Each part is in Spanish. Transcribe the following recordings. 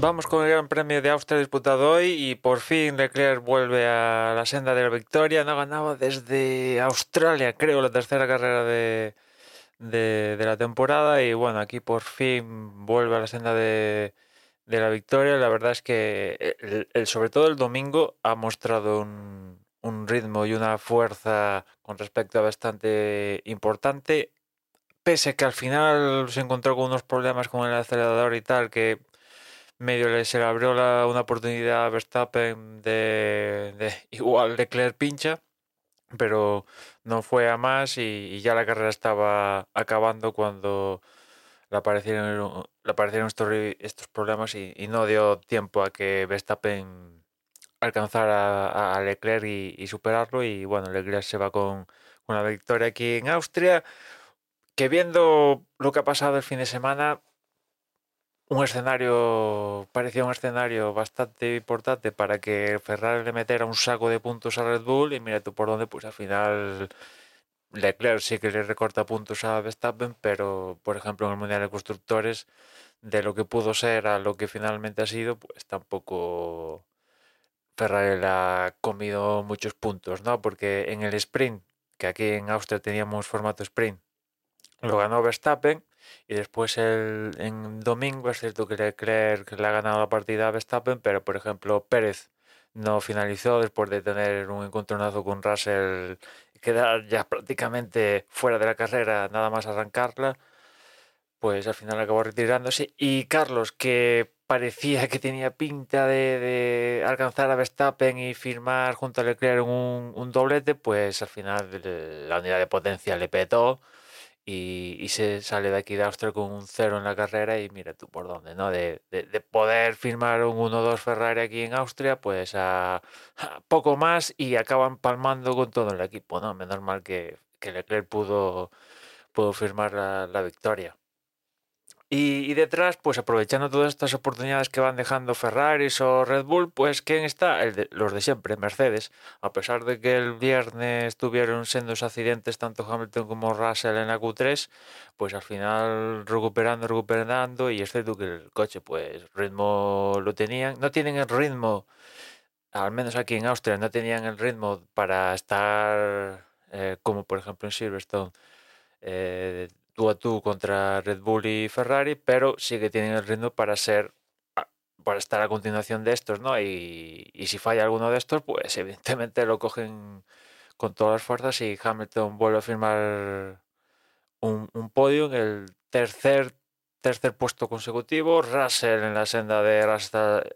Vamos con el Gran Premio de Austria disputado hoy y por fin Leclerc vuelve a la senda de la victoria. No ha ganado desde Australia, creo, la tercera carrera de, de, la temporada y bueno, aquí por fin vuelve a la senda de, de la victoria. La verdad es que el- sobre todo el domingo ha mostrado un, un ritmo y una fuerza con respecto a bastante importante. Pese que al final se encontró con unos problemas con el acelerador y tal, que medio le se le abrió la- una oportunidad a Verstappen de, de igual Leclerc pincha, pero no fue a más y, ya la carrera estaba acabando cuando le aparecieron, aparecieron estos, estos problemas y, no dio tiempo a que Verstappen alcanzara a, Leclerc y, y superarlo y bueno, Leclerc se va con, la victoria aquí en Austria, que viendo lo que ha pasado el fin de semana, un escenario, parecía un escenario bastante importante para que Ferrari le metiera un saco de puntos a Red Bull y mira tú por dónde, pues al final Leclerc sí que le recorta puntos a Verstappen, pero por ejemplo en el Mundial de Constructores, de lo que pudo ser a lo que finalmente ha sido, pues tampoco Ferrari le ha comido muchos puntos, ¿no? Porque en el sprint, que aquí en Austria teníamos formato sprint, lo ganó Verstappen y después el, en domingo es cierto que Leclerc le ha ganado la partida a Verstappen, pero por ejemplo Pérez no finalizó después de tener un encontronazo con Russell quedar ya prácticamente fuera de la carrera, nada más arrancarla, pues al final acabó retirándose. Y Carlos, que parecía que tenía pinta de, de alcanzar a Verstappen y firmar junto a Leclerc un, un doblete, pues al final el- la unidad de potencia le petó y, se sale de aquí de Austria con un cero en la carrera y mira tú por dónde, ¿no? De, de- de poder firmar un 1-2 Ferrari aquí en Austria, pues a, poco más y acaban palmando con todo el equipo, ¿no? Menos mal que, que Leclerc pudo, pudo firmar la victoria. Y, y detrás, pues aprovechando todas estas oportunidades que van dejando Ferraris o Red Bull, pues ¿quién está? El de- los de siempre, Mercedes. A pesar de que el viernes tuvieron sendos accidentes tanto Hamilton como Russell en la Q3, pues al final recuperando, recuperando, y es cierto que el coche, pues ritmo lo tenían. No tienen el ritmo, al menos aquí en Austria, no tenían el ritmo para estar eh, como por ejemplo en Silverstone eh, tú a tú contra Red Bull y Ferrari, pero sí que tienen el ritmo para ser a- para estar a continuación de estos, ¿no? Y, y si falla alguno de estos, pues evidentemente lo cogen con todas las fuerzas y Hamilton vuelve a firmar un, un podio en el tercer tercer puesto consecutivo, Russell en la senda de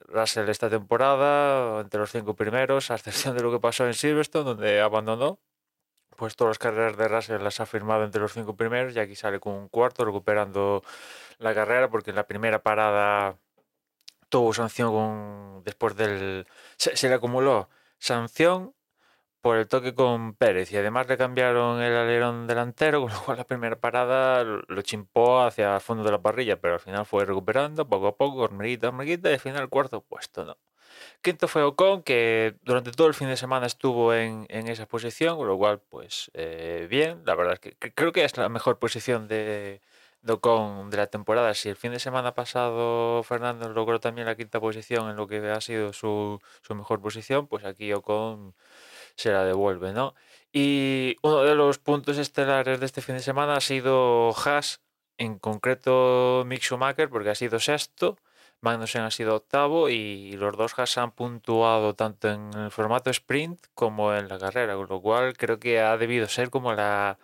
Russell esta temporada, entre los cinco primeros, a excepción de lo que pasó en Silverstone, donde abandonó pues todas las carreras de Russell las ha firmado entre los cinco primeros y aquí sale con un cuarto recuperando la carrera porque en la primera parada tuvo sanción con, después del... Se, le acumuló sanción por el toque con Pérez y además le cambiaron el alerón delantero, con lo cual la primera parada lo lo chimpó hacia el fondo de la parrilla, pero al final fue recuperando poco a poco, hormiguita, hormiguita y al final cuarto puesto, ¿no? Quinto fue Ocon, que durante todo el fin de semana estuvo en, esa posición, con lo cual, pues eh, bien. La verdad es que, creo que es la mejor posición de, do con de la temporada. Si el fin de semana pasado Fernando logró también la quinta posición en lo que ha sido su, su mejor posición, pues aquí Ocon se la devuelve, ¿no? Y uno de los puntos estelares de este fin de semana ha sido Haas, en concreto Mick Schumacher, porque ha sido sexto, Magnussen ha sido octavo y los dos Haas han puntuado tanto en el formato sprint como en la carrera, con lo cual creo que ha debido ser como la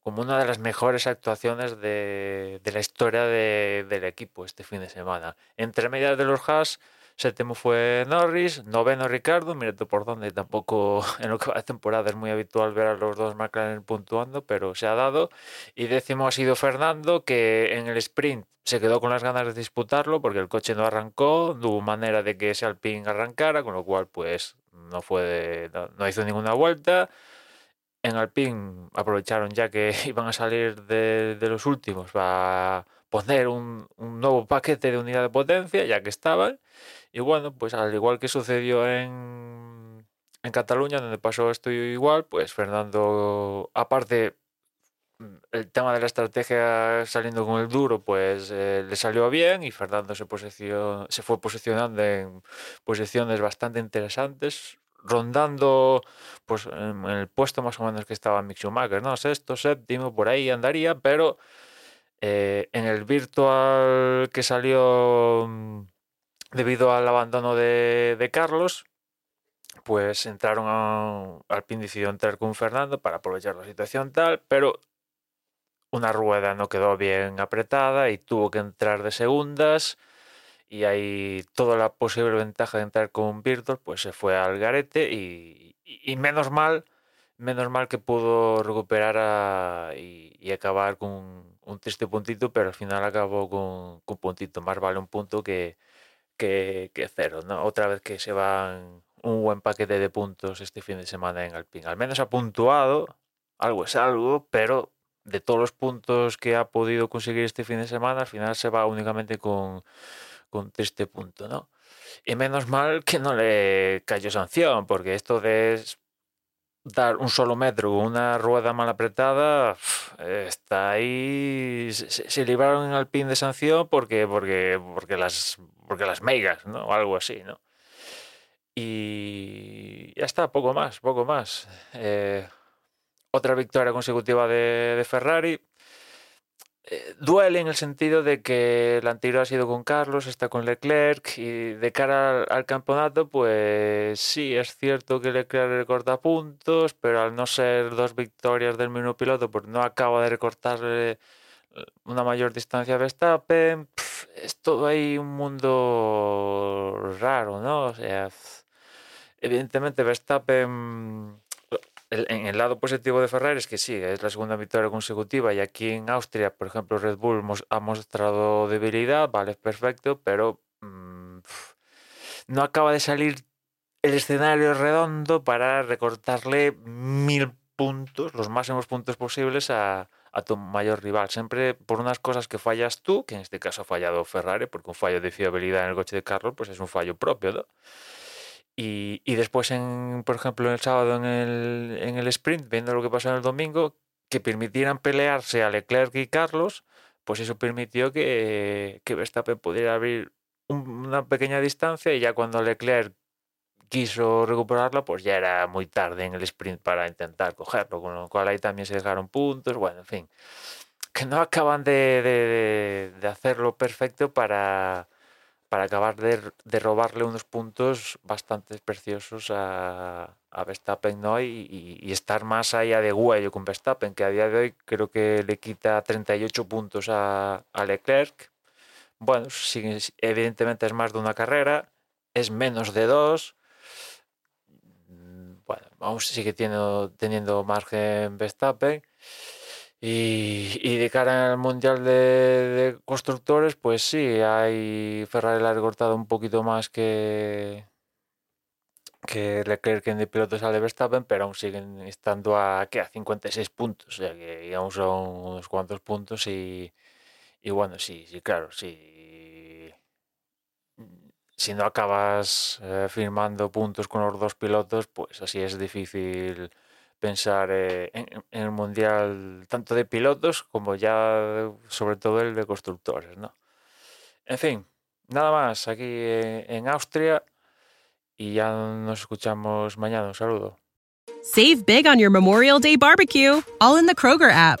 como una de las mejores actuaciones de, de la historia de- del equipo este fin de semana. Entre medias de los Haas, séptimo fue Norris, noveno Ricardo, mira tú por dónde, tampoco en lo que va de temporada es muy habitual ver a los dos McLaren puntuando, pero se ha dado. Y décimo ha sido Fernando, que en el sprint se quedó con las ganas de disputarlo porque el coche no arrancó, no hubo manera de que ese Alpine arrancara, con lo cual pues no fue no, hizo ninguna vuelta. En Alpine aprovecharon ya que iban a salir de, los últimos para poner un nuevo paquete de unidad de potencia, ya que estaban. Y bueno, pues al igual que sucedió en, en Cataluña, donde pasó esto igual, pues Fernando, aparte mm, el tema de la estrategia saliendo con el duro, pues eh, le salió bien y Fernando se, posicio- se fue posicionando en posiciones bastante interesantes, rondando pues en el puesto más o menos que estaba Mick Schumacher, ¿no? Sexto, séptimo, por ahí andaría, pero eh, en el virtual que salió mm, debido al abandono de, de Carlos, pues entraron a, Alpine decidió entrar con Fernando para aprovechar la situación tal, pero una rueda no quedó bien apretada y tuvo que entrar de segundas. Y ahí toda la posible ventaja de entrar con Virtual pues se fue al garete y, y- y menos mal menos mal que pudo recuperar a- y, y acabar con un, triste puntito pero al final acabó con un puntito. Más vale un punto que, que, cero ¿no? otra vez que se van un buen paquete de puntos este fin de semana en Alpine al menos ha puntuado algo es algo pero de todos los puntos que ha podido conseguir este fin de semana al final se va únicamente con con triste punto, ¿no? Y menos mal que no le cayó sanción, porque esto de dar un solo metro con una rueda mal apretada, está ahí. Se- se libraron en Alpine de sanción porque, porque, porque las porque las megas, ¿no? O algo así, ¿no? Y ya está, poco más, poco más. Eh, otra victoria consecutiva de, Ferrari. Eh, duele en el sentido de que la anterior ha sido con Carlos, está con Leclerc y de cara al, campeonato, pues sí, es cierto que Leclerc recorta puntos, pero al no ser dos victorias del mismo piloto, pues no acaba de recortarle una mayor distancia a Verstappen. Es todo ahí un mundo raro, ¿no? O sea, evidentemente Verstappen en el lado positivo de Ferrari es que sí, es la segunda victoria consecutiva y aquí en Austria, por ejemplo, Red Bull ha mostrado debilidad, vale, perfecto, pero mm, no acaba de salir el escenario redondo para recortarle mil puntos, los máximos puntos posibles a, a tu mayor rival. Siempre por unas cosas que fallas tú, que en este caso ha fallado Ferrari, porque un fallo de fiabilidad en el coche de Carlos, pues es un fallo propio. Y, y después, en, por ejemplo, el sábado en el, en el sprint, viendo lo que pasó en el domingo, que permitieran pelearse a Leclerc y Carlos, pues eso permitió que, que Verstappen pudiera abrir un- una pequeña distancia y ya cuando Leclerc quiso recuperarla, pues ya era muy tarde en el sprint para intentar cogerlo, con lo cual ahí también se dejaron puntos, bueno, en fin, que no acaban de, de- de- hacerlo perfecto para, para acabar de, de robarle unos puntos bastante preciosos a, a Verstappen ¿no? y, estar más allá de huello con Verstappen, que a día de hoy creo que le quita 38 puntos a, a Leclerc. Bueno, sí, evidentemente es más de una carrera, es menos de dos. Bueno, aún sigue teniendo, teniendo margen Verstappen. Y, y de cara al Mundial de, Constructores, pues sí, hay Ferrari la ha recortado un poquito más que, que Leclerc en de pilotos sale Verstappen, pero aún siguen estando a, ¿qué? a 56 puntos, o sea que aún son unos cuantos puntos y, y bueno, sí, sí, claro, sí. Si no acabas eh, firmando puntos con los dos pilotos, pues así es difícil pensar eh, en, el mundial tanto de pilotos como ya sobre todo el de constructores, ¿no? En fin, nada más aquí eh, en Austria y ya nos escuchamos mañana. Un saludo. Save big on your Memorial Day barbecue, all in the Kroger app.